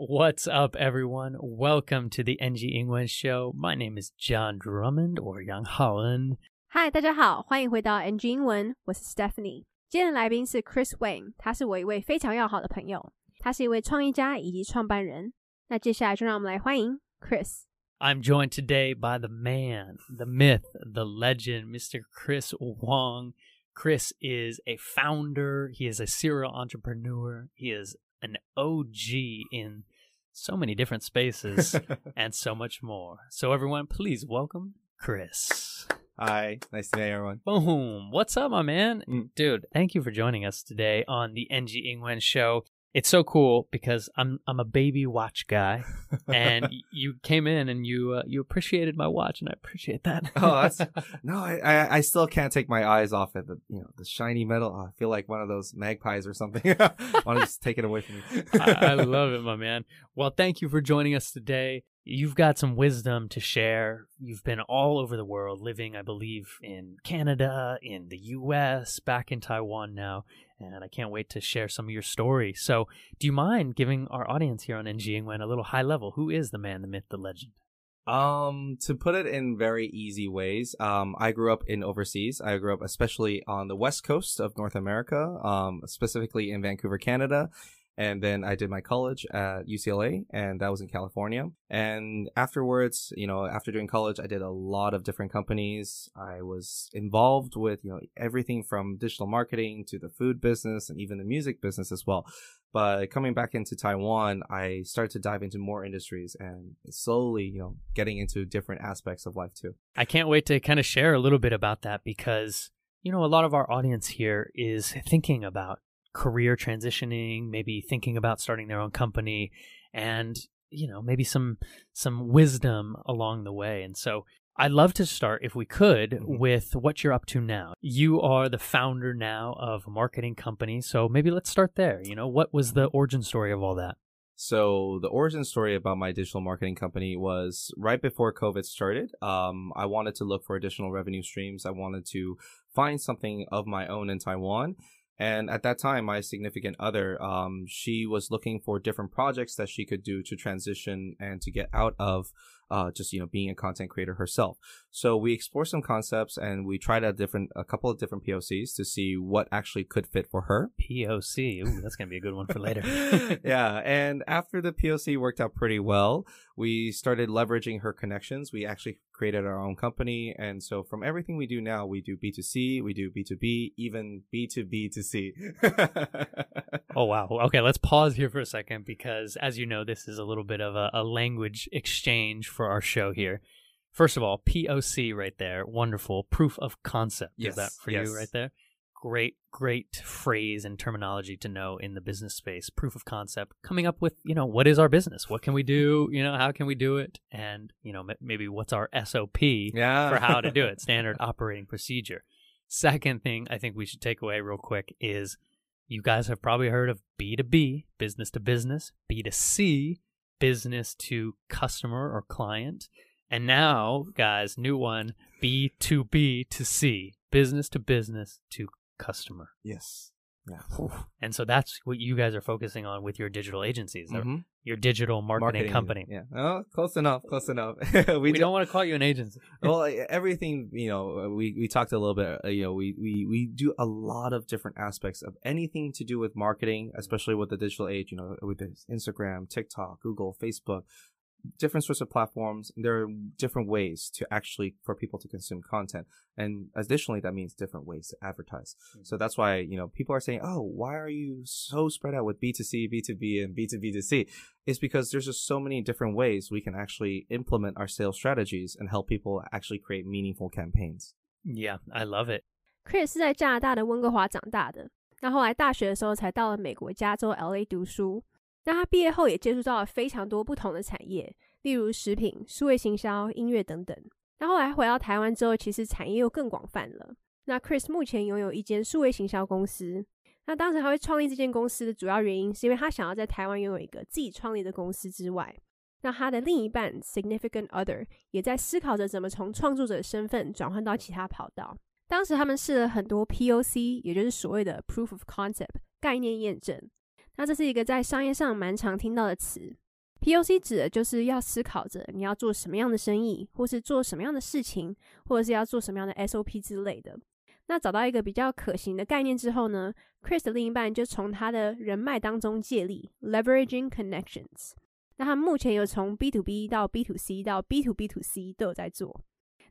What's up, everyone? Welcome to the NG 英文 Show. My name is John Drummond or Yang Holland. 嗨，大家好，欢迎回到 NG 英文，我是 Stephanie。今天的来宾是 Chris Wayne，他是我一位非常要好的朋友，他是一位创业家以及创办人。那接下来就让我们来欢迎 Chris。 I'm joined today by the man, the myth, the legend, Mr. Chris Wong. Chris is a founder, he is a serial entrepreneur, he is an OG in so many different spaces and so much more. So, everyone, please welcome Chris. Hi, nice to meet everyone. Boom. What's up, my man? Mm. Dude, thank you for joining us today on the NG Ingwen show. It's so cool because I'm I'm a baby watch guy and you came in and you uh, you appreciated my watch and I appreciate that. oh, that's no, I, I still can't take my eyes off it. The you know the shiny metal. Oh, I feel like one of those magpies or something. I Want to just take it away from me? I, I love it, my man. Well, thank you for joining us today. You've got some wisdom to share. You've been all over the world, living, I believe, in Canada, in the US, back in Taiwan now, and I can't wait to share some of your story. So, do you mind giving our audience here on NG Ingwen a little high level? Who is the man, the myth, the legend? Um, to put it in very easy ways, um, I grew up in overseas. I grew up especially on the west coast of North America, um, specifically in Vancouver, Canada. And then I did my college at UCLA, and that was in California. And afterwards, you know, after doing college, I did a lot of different companies. I was involved with, you know, everything from digital marketing to the food business and even the music business as well. But coming back into Taiwan, I started to dive into more industries and slowly, you know, getting into different aspects of life too. I can't wait to kind of share a little bit about that because, you know, a lot of our audience here is thinking about career transitioning, maybe thinking about starting their own company and, you know, maybe some some wisdom along the way. And so I'd love to start, if we could, Mhm. with what you're up to now. You are the founder now of a marketing company. So maybe let's start there. You know, what was the origin story of all that? So the origin story about my digital marketing company was right before COVID started. Um, I wanted to look for additional revenue streams. I wanted to find something of my own in Taiwan. And at that time, my significant other, um, she was looking for different projects that she could do to transition and to get out of uh, just you know being a content creator herself. So we explored some concepts and we tried a different a couple of different POCs to see what actually could fit for her. POC. Ooh, that's going to be a good one for later. yeah, and after the POC worked out pretty well, we started leveraging her connections. We actually created our own company, and so from everything we do now, we do B2C, we do B2B, even B2B to C. Oh wow. Okay, let's pause here for a second because as you know, this is a little bit of a, a language exchange for our show here. First of all, POC right there, wonderful. Proof of concept. Is that for yes. you right there? Great, great phrase and terminology to know in the business space. Proof of concept. Coming up with, you know, what is our business? What can we do? You know, how can we do it? And, you know, m- maybe what's our SOP? yeah, for how to do it, standard operating procedure. Second thing I think we should take away real quick is you guys have probably heard of B2B, business to business, B2C, business to customer or client. And now, guys, new one, B2B to C, business to business to customer. yes, yeah, And so that's what you guys are focusing on with your digital agencies, or Mhm. your digital marketing, company. Yeah, oh, close enough, close enough. we, We, do- don't want to call you an agency. well everything you know we we talked a little bit uh, you know we we we do a lot of different aspects of anything to do with marketing especially with the digital age you know with instagram tiktok google facebook different sorts of platforms there are different ways to actually for people to consume content and additionally that means different ways to advertise so that's why you know people are saying oh why are you so spread out with b2c b2b and b2b to c is because there's just so many different ways we can actually implement our sales strategies and help people actually create meaningful campaigns. Yeah, I love it. Chris 是在加拿大的温哥华长大的，那后来大学的时候才到了美国加州 LA 读书。 那他毕业后也接触到了非常多不同的产业，例如食品、数位行销、音乐等等。那后来回到台湾之后，其实产业又更广泛了。那 Chris 目前拥有一间数位行销公司。那当时他会创立这间公司的主要原因，是因为他想要在台湾拥有一个自己创立的公司之外，那他的另一半 significant other 也在思考着怎么从创作者身份转换到其他跑道。当时他们试了很多 POC，也就是所谓的 proof of concept 概念验证。那这是一个在商业上蛮常听到的词。POC 指的就是要思考着你要做什么样的生意，或是做什么样的事情，或者是要做什么样的 SOP 之类的。那找到一个比较可行的概念之后呢，Chris 的另一半就从他的人脉当中借力，leveraging connections。那他目前有从 B to B 到 B to C 到 B to B to C 都有在做。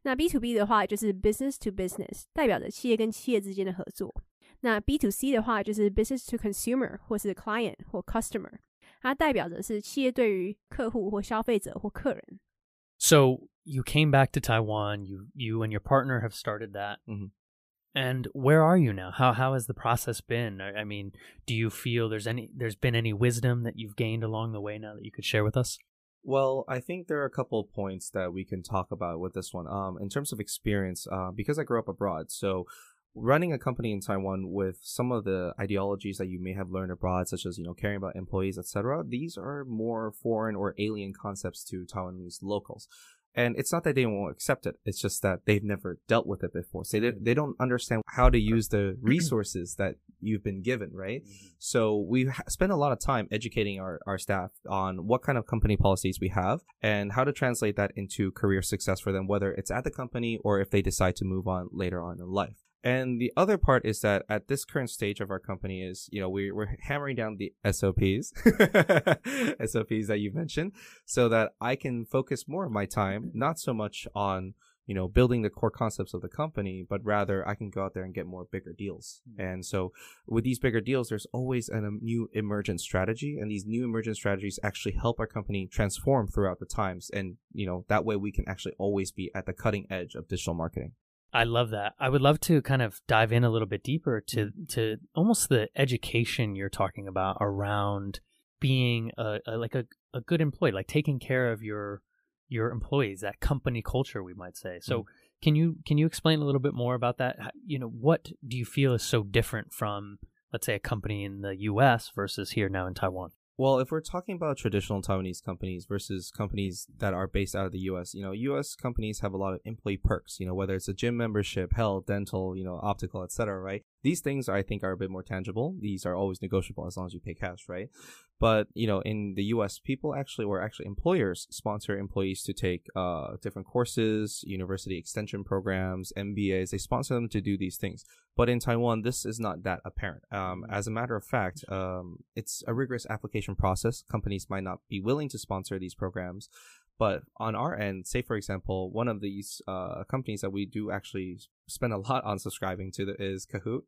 那 B to B 的话就是 business to business，代表着企业跟企业之间的合作。那 B to C 的话就是 business to consumer 或是 client 或 customer。它代表的是企业对于客户或消费者或客人。So you came back to Taiwan. You you and your partner have started that. Mhm. And where are you now? How how has the process been? I, I mean, do you feel there's any there's been any wisdom that you've gained along the way now that you could share with us? Well, I think there are a couple of points that we can talk about with this one. Um, in terms of experience, uh, because I grew up abroad, so running a company in Taiwan with some of the ideologies that you may have learned abroad, such as you know caring about employees, etc., these are more foreign or alien concepts to Taiwanese locals. And it's not that they won't accept it; it's just that they've never dealt with it before. So they they don't understand how to use the resources that you've been given, right? Mm-hmm. So we ha- spend a lot of time educating our, our staff on what kind of company policies we have and how to translate that into career success for them, whether it's at the company or if they decide to move on later on in life. And the other part is that at this current stage of our company is, you know, we, we're hammering down the SOPs, SOPs that you mentioned, so that I can focus more of my time, mm-hmm. not so much on, you know, building the core concepts of the company, but rather I can go out there and get more bigger deals. Mm-hmm. And so with these bigger deals, there's always an, a new emergent strategy, and these new emergent strategies actually help our company transform throughout the times. And, you know, that way we can actually always be at the cutting edge of digital marketing. I love that. I would love to kind of dive in a little bit deeper to mm-hmm. to almost the education you're talking about around being a, a like a, a good employee, like taking care of your your employees, that company culture, we might say. So, mm-hmm. can you can you explain a little bit more about that? You know, what do you feel is so different from, let's say, a company in the U.S. versus here now in Taiwan? Well, if we're talking about traditional Taiwanese companies versus companies that are based out of the US, you know, US companies have a lot of employee perks, you know, whether it's a gym membership, health, dental, you know, optical, etc., right? These things I think are a bit more tangible. These are always negotiable as long as you pay cash, right? But, you know, in the US, people actually or actually employers sponsor employees to take uh different courses, university extension programs, MBAs. They sponsor them to do these things. But in Taiwan, this is not that apparent. Um, as a matter of fact, um, it's a rigorous application process. Companies might not be willing to sponsor these programs. But on our end, say for example, one of these uh, companies that we do actually spend a lot on subscribing to is Kahoot.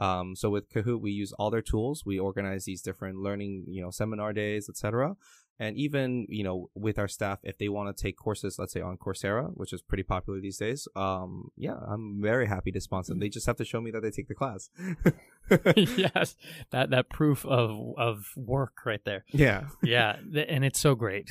Um, so with Kahoot, we use all their tools. We organize these different learning, you know, seminar days, etc. And even, you know, with our staff, if they want to take courses, let's say on Coursera, which is pretty popular these days, um, yeah, I'm very happy to sponsor them. They just have to show me that they take the class. yes, that that proof of of work right there. yeah. yeah, th- and it's so great.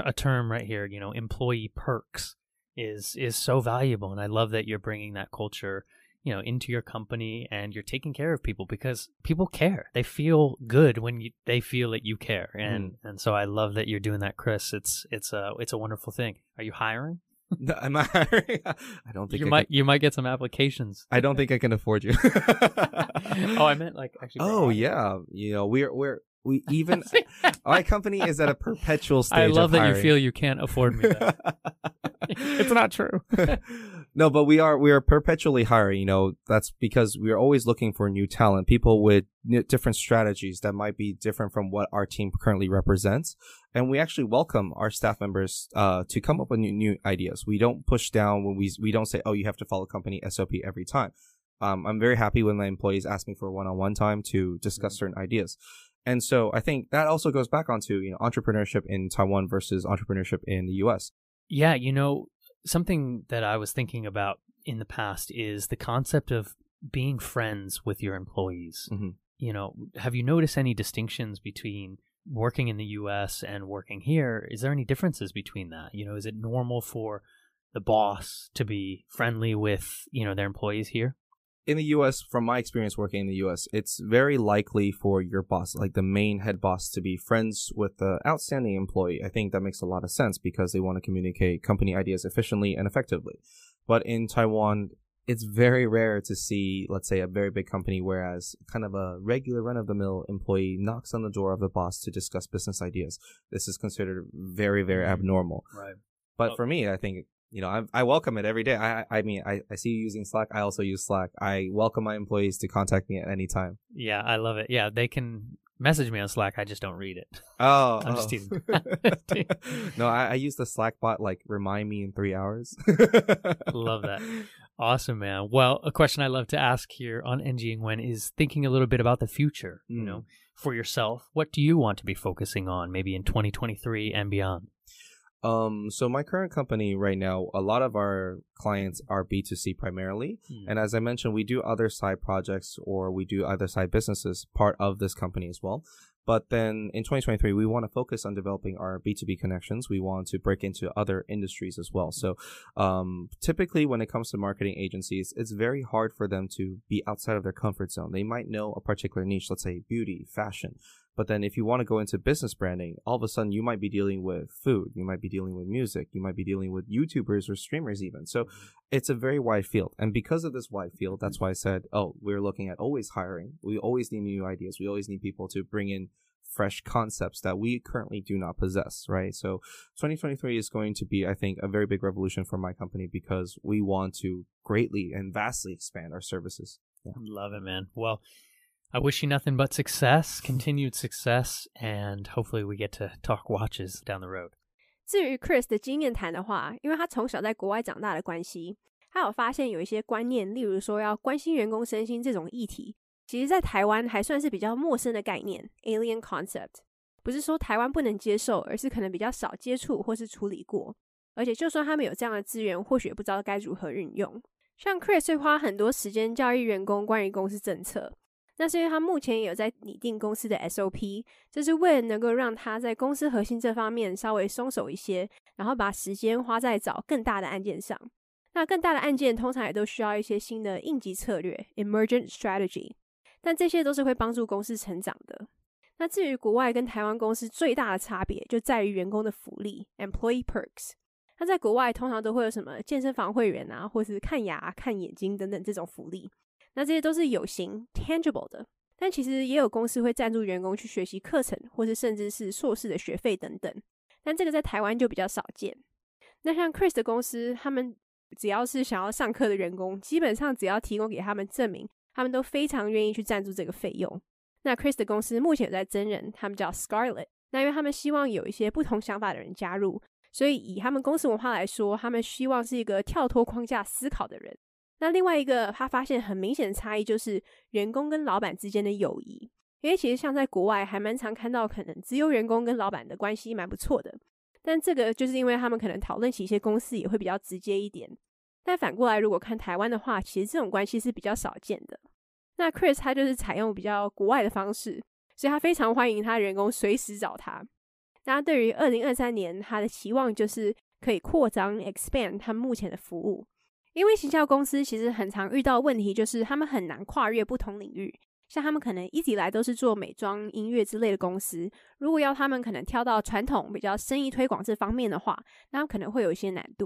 A term right here, you know, employee perks is is so valuable, and I love that you're bringing that culture, you know, into your company and you're taking care of people because people care. They feel good when you, they feel that you care, mm-hmm. and and so I love that you're doing that, Chris. It's it's a it's a wonderful thing. Are you hiring? No, Am I hiring? I don't think You I might Can, you might get some applications. I don't think I can afford you. oh, I meant like actually. Oh yeah, you know we're we're we even my company is at a perpetual stage. I love that you feel you can't afford me. That. it's not true. No, but we are we are perpetually hiring. You know that's because we are always looking for new talent, people with n- different strategies that might be different from what our team currently represents, and we actually welcome our staff members uh, to come up with new, new ideas. We don't push down when we we don't say, oh, you have to follow company SOP every time. Um, I'm very happy when my employees ask me for one-on-one time to discuss certain ideas. And so I think that also goes back onto you know entrepreneurship in Taiwan versus entrepreneurship in the U.S. Yeah, you know, something that I was thinking about in the past is the concept of being friends with your employees. Mhm. You know, have you noticed any distinctions between working in the US and working here? Is there any differences between that? You know, is it normal for the boss to be friendly with, you know, their employees here? In the US, from my experience working in the US, it's very likely for your boss, like the main head boss, to be friends with the outstanding employee. I think that makes a lot of sense because they want to communicate company ideas efficiently and effectively. But in Taiwan, it's very rare to see, let's say, a very big company, whereas kind of a regular run of the mill employee knocks on the door of the boss to discuss business ideas. This is considered very, very Mhm. abnormal. Right. But Oh. for me, I think you know I, I welcome it every day. I I mean I, I see you using Slack. I also use Slack. I welcome my employees to contact me at any time. Yeah, I love it. Yeah, they can message me on Slack. I just don't read it. Oh, I'm just oh. teasing. no, I, I use the Slack bot like remind me in three hours. Love that. Awesome, man. Well, a question I love to ask here on NG Ingwen is thinking a little bit about the future. You Mm. know, for yourself, what do you want to be focusing on, maybe in 2023 and beyond? Um, so my current company right now, a lot of our clients are B2C primarily. And as I mentioned, we do other side projects or we do other side businesses part of this company as well. But then in 2023, we want to focus on developing our B2B connections. We want to break into other industries as well. So, um, typically when it comes to marketing agencies, it's very hard for them to be outside of their comfort zone. They might know a particular niche, let's say beauty, fashion. But then if you want to go into business branding, all of a sudden you might be dealing with food, you might be dealing with music, you might be dealing with YouTubers or streamers even. So it's a very wide field. And because of this wide field, that's why I said, oh, we're looking at always hiring. We always need new ideas. We always need people to bring in fresh concepts that we currently do not possess, right? So 2023 is going to be, I think, a very big revolution for my company because we want to greatly and vastly expand our services. Love it, man. Well, I wish you nothing but success, continued success, and hopefully we get to talk watches down the road. 至于 Chris 的经验谈的话，因为他从小在国外长大的关系，他有发现有一些观念，例如说要关心员工身心这种议题，其实在台湾还算是比较陌生的概念 （alien concept）。不是说台湾不能接受，而是可能比较少接触或是处理过。而且，就算他们有这样的资源，或许也不知道该如何运用。像 Chris 会花很多时间教育员工关于公司政策，那是因为他目前也有在拟定公司的 SOP，这是为了能够让他在公司核心这方面稍微松手一些，然后把时间花在找更大的案件上。那更大的案件通常也都需要一些新的应急策略 （emergent strategy），但这些都是会帮助公司成长的。那至于国外跟台湾公司最大的差别，就在于员工的福利 （employee perks）。那在国外通常都会有什么健身房会员啊，或是看牙、看眼睛等等这种福利。那这些都是有形 （tangible） 的。但其实也有公司会赞助员工去学习课程，或是甚至是硕士的学费等等。但这个在台湾就比较少见。那像 Chris 的公司，他们只要是想要上课的员工，基本上只要提供给他们证明，他们都非常愿意去赞助这个费用。那 Chris 的公司目前有在真人，他们叫 Scarlet。那因为他们希望有一些不同想法的人加入，所以以他们公司文化来说，他们希望是一个跳脱框架思考的人。那另外一个他发现很明显的差异就是员工跟老板之间的友谊，因为其实像在国外还蛮常看到，可能只有员工跟老板的关系蛮不错的，但这个就是因为他们可能讨论起一些公司也会比较直接一点。但反过来，如果看台湾的话，其实这种关系是比较少见的。那 Chris 他就是采用比较国外的方式，所以他非常欢迎他的员工随时找他。那对于二零二三年他的期望就是可以扩张 expand 他目前的服务。因为行销公司其实很常遇到问题，就是他们很难跨越不同领域。像他们可能一直以来都是做美妆、音乐之类的公司，如果要他们可能跳到传统比较生意推广这方面的话，那可能会有一些难度。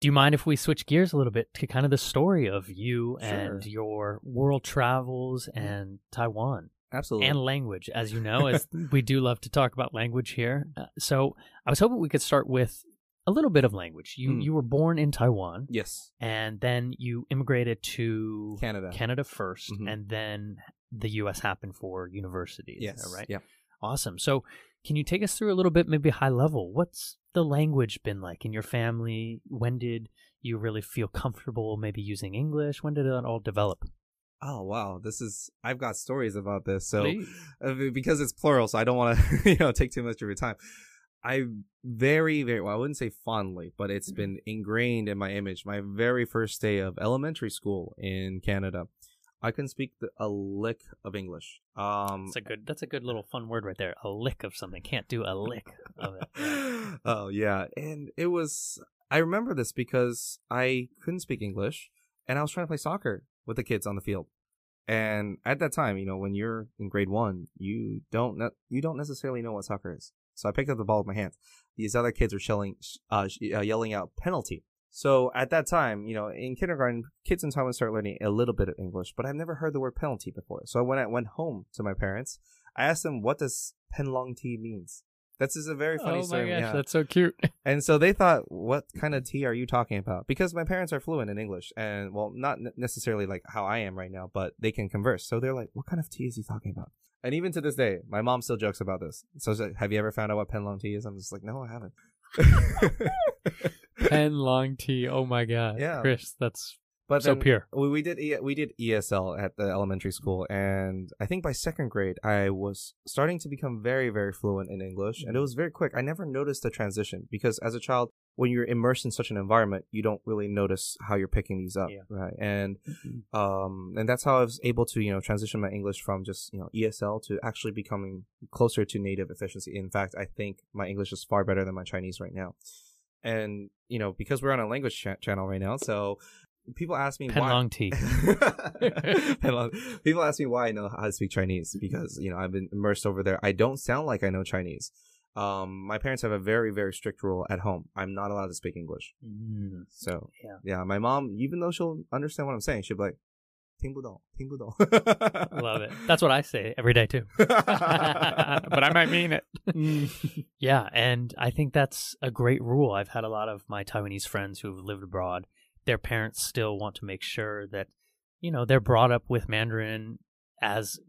Do you mind if we switch gears a little bit to kind of the story of you and Sure. your world travels and Taiwan Absolutely. and language? As you know, as we do love to talk about language here. Uh, so I was hoping we could start with a little bit of language. You Mm. you were born in Taiwan, yes. and then you immigrated to Canada. Canada 1st Mhm. and then the U.S. happened for universities. Yes. right. Yeah. Awesome. So, can you take us through a little bit, maybe high level? What's the language been like in your family? When did you really feel comfortable maybe using English? When did it all develop? Oh wow, this is I've got stories about this. So uh, because it's plural, so I don't want to you know take too much of your time. I very very well, I wouldn't say fondly, but it's been ingrained in my image. My very first day of elementary school in Canada, I couldn't speak the, a lick of English. Um, That's a good. That's a good little fun word right there. A lick of something. Can't do a lick of it. Oh yeah, and it was. I remember this because I couldn't speak English, and I was trying to play soccer with the kids on the field. And at that time, you know, when you're in grade one, you don't ne- you don't necessarily know what soccer is. So I picked up the ball with my hands. These other kids are shelling, uh, uh, yelling out penalty. So at that time, you know, in kindergarten, kids in Taiwan start learning a little bit of English, but I've never heard the word penalty before. So when I went home to my parents, I asked them, "What does tea means?" That's just a very funny oh story. my gosh, yeah. that's so cute. And so they thought, "What kind of tea are you talking about?" Because my parents are fluent in English, and well, not necessarily like how I am right now, but they can converse. So they're like, "What kind of tea is he talking about?" And even to this day, my mom still jokes about this. So she's like, have you ever found out what penlong tea is? I'm just like, no, I haven't. Pen long tea. Oh my god. Yeah. Chris, that's But so pure. We, we did e- we did ESL at the elementary school, and I think by second grade I was starting to become very very fluent in English, and it was very quick. I never noticed the transition because as a child, when you're immersed in such an environment, you don't really notice how you're picking these up, Yeah. right? And um, and that's how I was able to you know transition my English from just you know ESL to actually becoming closer to native efficiency. In fact, I think my English is far better than my Chinese right now. And you know because we're on a language cha- channel right now, so people ask me Pen why long tea. Hello. People ask me why I know how to speak Chinese because you know I've been immersed over there. I don't sound like I know Chinese. Um, my parents have a very very strict rule at home. I'm not allowed to speak English. Mm, So Yeah. yeah. My mom, even though she'll understand what I'm saying, she'll be like, 听不懂,听不懂. Love it. That's what I say every day too. but I might mean it. yeah, and I think that's a great rule. I've had a lot of my Taiwanese friends who've lived abroad. their parents still want to make sure that, you know, they're brought up with Mandarin as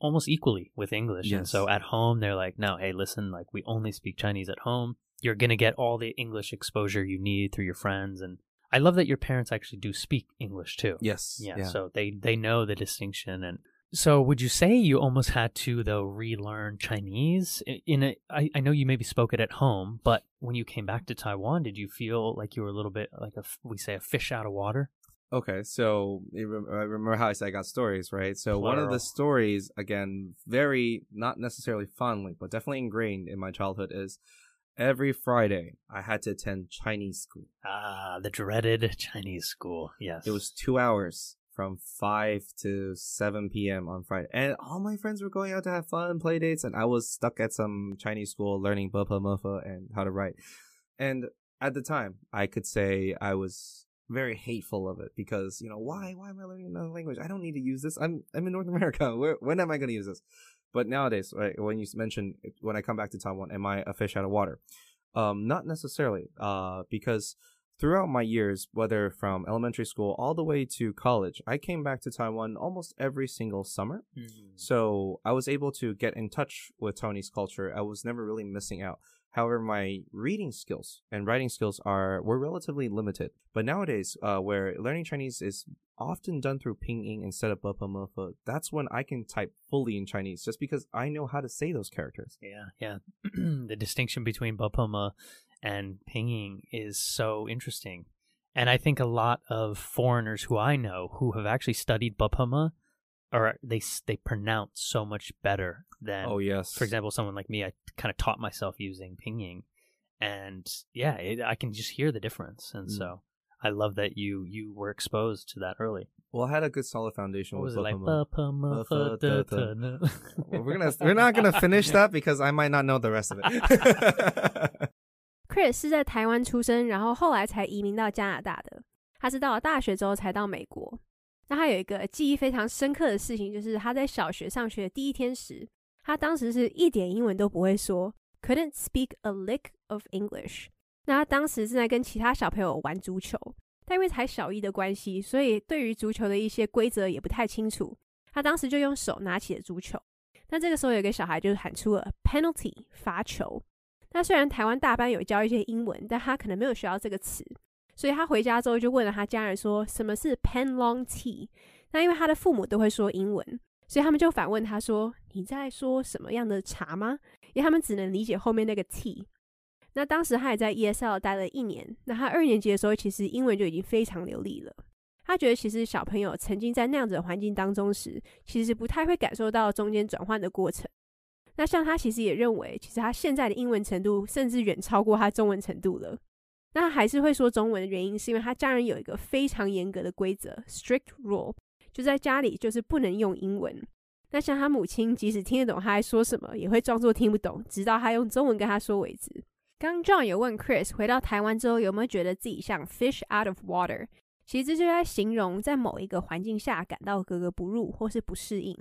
almost equally with English. And so at home, they're like, no, hey, listen, like we only speak Chinese at home. You're going to get all the English exposure you need through your friends. And I love that your parents actually do speak English too. yes. Yeah, so they they know the distinction and so would you say you almost had to though relearn Chinese in a I, I know you maybe spoke it at home, but when you came back to Taiwan, did you feel like you were a little bit like a we say a fish out of water? Okay, so I remember how I said I got stories, right? So one of the stories, again, very not necessarily fondly, but definitely ingrained in my childhood, is every Friday I had to attend Chinese school. Ah, the dreaded Chinese school. Yes. It was two hours from five to seven p.m. on Friday, and all my friends were going out to have fun, play dates, and I was stuck at some Chinese school learning Bopomofo and how to write. And at the time, I could say I was very hateful of it because you know why why am I learning another language? I don't need to use this. I'm I'm in North America. Where when am I going to use this? But nowadays, right, when you mention when I come back to Taiwan, am I a fish out of water? Um, not necessarily. Uh, because throughout my years, whether from elementary school all the way to college, I came back to Taiwan almost every single summer. Mhm. So I was able to get in touch with Taiwanese culture. I was never really missing out. However, my reading skills and writing skills are were relatively limited. But nowadays, uh, where learning Chinese is often done through pinyin instead of bapa that's when I can type fully in Chinese just because I know how to say those characters. Yeah, yeah. the distinction between Bapoma and pinyin is so interesting. And I think a lot of foreigners who I know who have actually studied Bapoma or they they pronounce so much better than oh yes, for example someone like me I kind of taught myself using pinyin and yeah, it, I can just hear the difference. And Mm. so I love that you you were exposed to that early. Well, I had a good solid foundation What with was like? Bapama. We're gonna we're not gonna finish that because I might not know the rest of it. Chris 是在台湾出生，然后后来才移民到加拿大的。他是到了大学之后才到美国。那他有一个记忆非常深刻的事情，就是他在小学上学的第一天时，他当时是一点英文都不会说，couldn't speak a lick of English。那他当时正在跟其他小朋友玩足球，但因为才小一的关系，所以对于足球的一些规则也不太清楚。他当时就用手拿起了足球。那这个时候有一个小孩就喊出了 penalty 罚球。那虽然台湾大班有教一些英文，但他可能没有学到这个词，所以他回家之后就问了他家人说什么是 pen long tea。那因为他的父母都会说英文，所以他们就反问他说：“你在说什么样的茶吗？”因为他们只能理解后面那个 tea。那当时他也在 ESL 待了一年，那他二年级的时候其实英文就已经非常流利了。他觉得其实小朋友曾经在那样子的环境当中时，其实不太会感受到中间转换的过程。那像他其实也认为，其实他现在的英文程度甚至远超过他中文程度了。那他还是会说中文的原因，是因为他家人有一个非常严格的规则 （strict rule），就在家里就是不能用英文。那像他母亲，即使听得懂他在说什么，也会装作听不懂，直到他用中文跟他说为止。刚 John 有问 Chris 回到台湾之后有没有觉得自己像 fish out of water，其实这就在形容在某一个环境下感到格格不入或是不适应。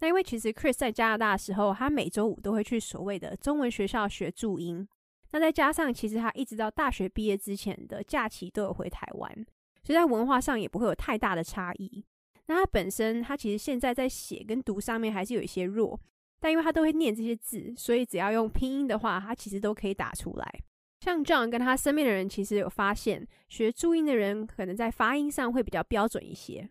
那因为其实 Chris 在加拿大的时候，他每周五都会去所谓的中文学校学注音。那再加上其实他一直到大学毕业之前的假期都有回台湾，所以在文化上也不会有太大的差异。那他本身他其实现在在写跟读上面还是有一些弱。但因为他都会念这些字，所以只要用拼音的话，他其实都可以打出来。像 John 跟他身边的人，其实有发现，学注音的人可能在发音上会比较标准一些。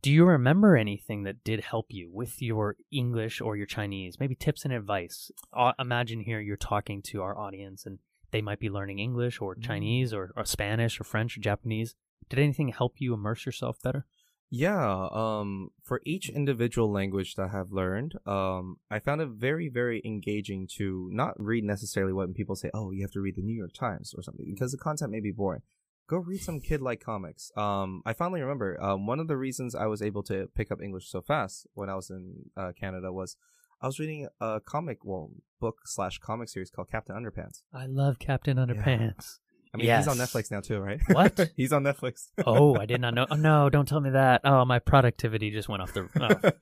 Do you remember anything that did help you with your English or your Chinese? Maybe tips and advice. Uh, imagine here you're talking to our audience and they might be learning English or Chinese or, or Spanish or French or Japanese. Did anything help you immerse yourself better? Yeah, um, for each individual language that I've learned, um, I found it very, very engaging to not read necessarily what people say, oh, you have to read the New York Times or something, because the content may be boring. Go read some kid like comics. Um, I finally remember, um, one of the reasons I was able to pick up English so fast when I was in uh, Canada was I was reading a comic, well, book slash comic series called Captain Underpants. I love Captain Underpants. I mean, Yes. he's on Netflix now too, right? What? he's on Netflix. oh, I did not know. Oh, no, don't tell me that. Oh, my productivity just went off the.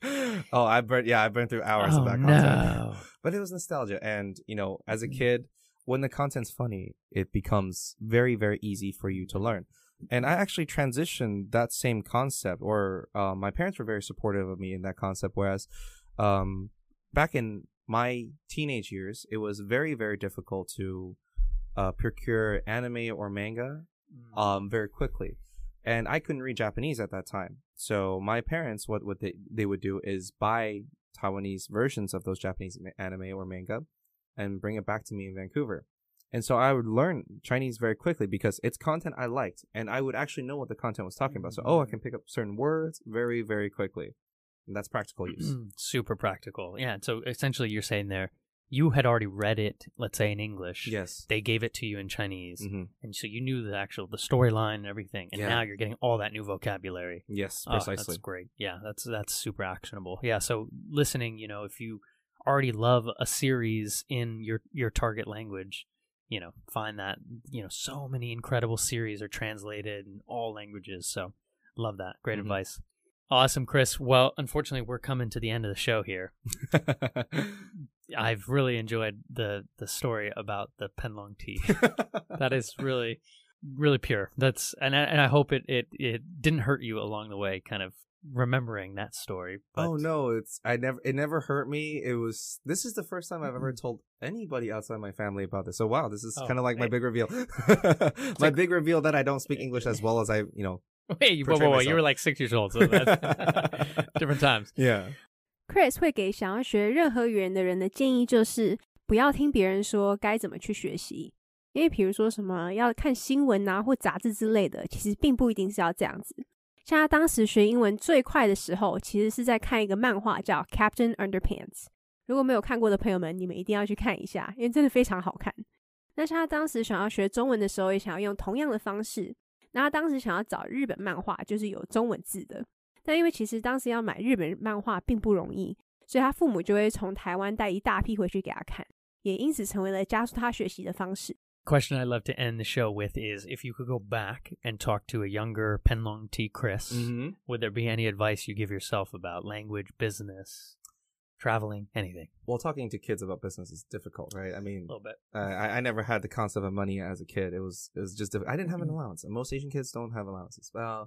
Oh, oh, I burned. Yeah, I burned through hours oh of that content. no. But it was nostalgia, and you know, as a kid, when the content's funny, it becomes very, very easy for you to learn. And I actually transitioned that same concept, or uh, my parents were very supportive of me in that concept. Whereas, um, back in my teenage years, it was very, very difficult to uh, procure anime or manga um, very quickly. And I couldn't read Japanese at that time. So my parents, what, what they, they would do is buy Taiwanese versions of those Japanese anime or manga and bring it back to me in Vancouver. And so I would learn Chinese very quickly because it's content I liked and I would actually know what the content was talking about. So, oh, I mm. can pick up certain words very, very quickly. And that's practical use. Mm-hmm. Super practical. Yeah. So essentially, you're saying there, you had already read it, let's say in English. yes. They gave it to you in Chinese. hmm And so you knew the actual the storyline and everything, and Yeah. now you're getting all that new vocabulary. Yes, Oh, precisely. that's great. Yeah, that's that's super actionable. Yeah, so listening, you know, if you already love a series in your your target language, you know, find that you know so many incredible series are translated in all languages. So love that. Great Mhm. advice. Awesome, Chris. Well, unfortunately, we're coming to the end of the show here. I've really enjoyed the the story about the Penlong tea. that is really really pure that's and I, and I hope it, it it didn't hurt you along the way kind of remembering that story but oh no, it's I never it never hurt me. It was this is the first time I've ever told anybody outside my family about this. So wow, this is Oh, kind of like my wait. big reveal. my big reveal that I don't speak English as well as I, you know. wait whoa, portray whoa, whoa, you myself. were like six years old so that's different times Yeah. Chris 会给想要学任何语言的人的建议就是，不要听别人说该怎么去学习，因为比如说什么要看新闻啊或杂志之类的，其实并不一定是要这样子。 像他当时学英文最快的时候，其实是在看一个漫画叫《Captain Underpants》。如果没有看过的朋友们，你们一定要去看一下，因为真的非常好看。那像他当时想要学中文的时候，也想要用同样的方式。那他当时想要找日本漫画，就是有中文字的。但因为其实当时要买日本漫画并不容易，所以他父母就会从台湾带一大批回去给他看，也因此成为了加速他学习的方式。Question I'd love to end the show with is if you could go back and talk to a younger Penlong T Chris Mm-hmm. would there be any advice you give yourself about language business traveling anything Well, talking to kids about business is difficult, right? I mean, a little bit uh, I, I never had the concept of money as a kid. It was it was just diff- I didn't have an allowance, and most Asian kids don't have allowances. Uh,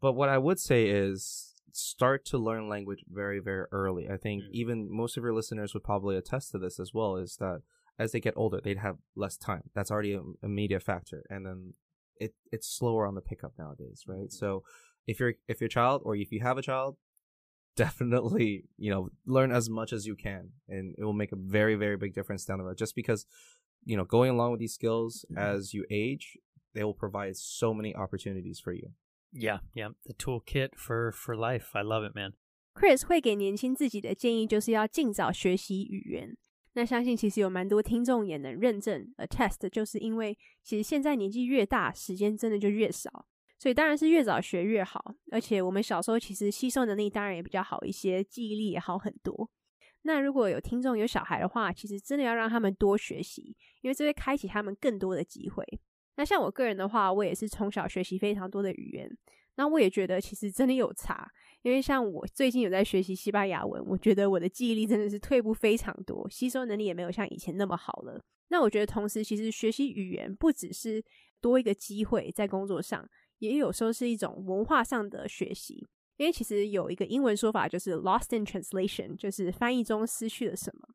but what I would say is start to learn language very very early. I think Mm. even most of your listeners would probably attest to this as well. Is that as they get older, they'd have less time. That's already a, a media factor, and then it it's slower on the pickup nowadays, right? So if you're if your child or if you have a child definitely you know learn as much as you can and it will make a very very big difference down the road just because you know going along with these skills as you age they will provide so many opportunities for you yeah yeah the toolkit for for life I love it man Chris 会给年轻自己的建议就是要尽早学习语言。 那相信其实有蛮多听众也能认证 attest，就是因为其实现在年纪越大，时间真的就越少，所以当然是越早学越好。而且我们小时候其实吸收能力当然也比较好一些，记忆力也好很多。那如果有听众有小孩的话，其实真的要让他们多学习，因为这会开启他们更多的机会。那像我个人的话，我也是从小学习非常多的语言，那我也觉得其实真的有差，因为像我最近有在学习西班牙文，我觉得我的记忆力真的是退步非常多，吸收能力也没有像以前那么好了。那我觉得同时，其实学习语言不只是多一个机会在工作上，也有时候是一种文化上的学习。因为其实有一个英文说法就是 “lost in translation”，就是翻译中失去了什么。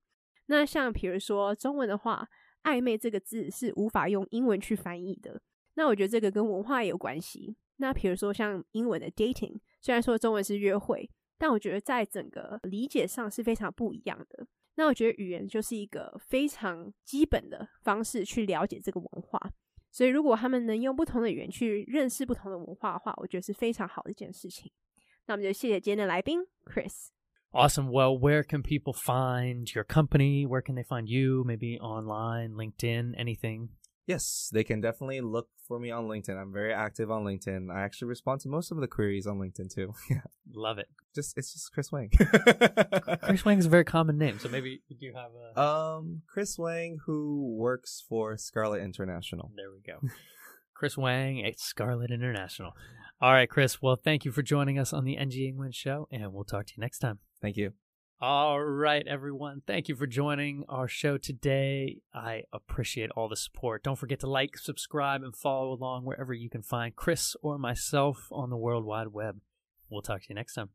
那像比如说中文的话，“暧昧”这个字是无法用英文去翻译的。那我觉得这个跟文化也有关系。那比如说像英文的 “dating”，虽然说中文是约会，但我觉得在整个理解上是非常不一样的。那我觉得语言就是一个非常基本的方式去了解这个文化。所以如果他们能用不同的语言去认识不同的文化的话，我觉得是非常好的一件事情。那我们就谢谢今天的来宾 Chris。Awesome. Well, where can people find your company? Where can they find you? Maybe online, LinkedIn, anything? Yes, they can definitely look for me on LinkedIn. I'm very active on LinkedIn. I actually respond to most of the queries on LinkedIn too. Yeah. Love it. Just it's just Chris Wang. Chris Wang is a very common name, so maybe you do have a um Chris Wang who works for Scarlet International. There we go. Chris Wang at Scarlet International. All right, Chris. Well, thank you for joining us on the NG England show, and we'll talk to you next time. Thank you. All right, everyone. Thank you for joining our show today. I appreciate all the support. Don't forget to like, subscribe, and follow along wherever you can find Chris or myself on the World Wide Web. We'll talk to you next time.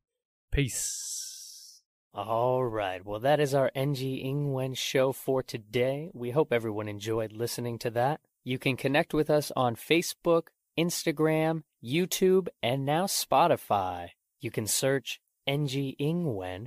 Peace. All right. Well, that is our NG Ingwen show for today. We hope everyone enjoyed listening to that. You can connect with us on Facebook, Instagram, YouTube, and now Spotify. You can search NG Ingwen,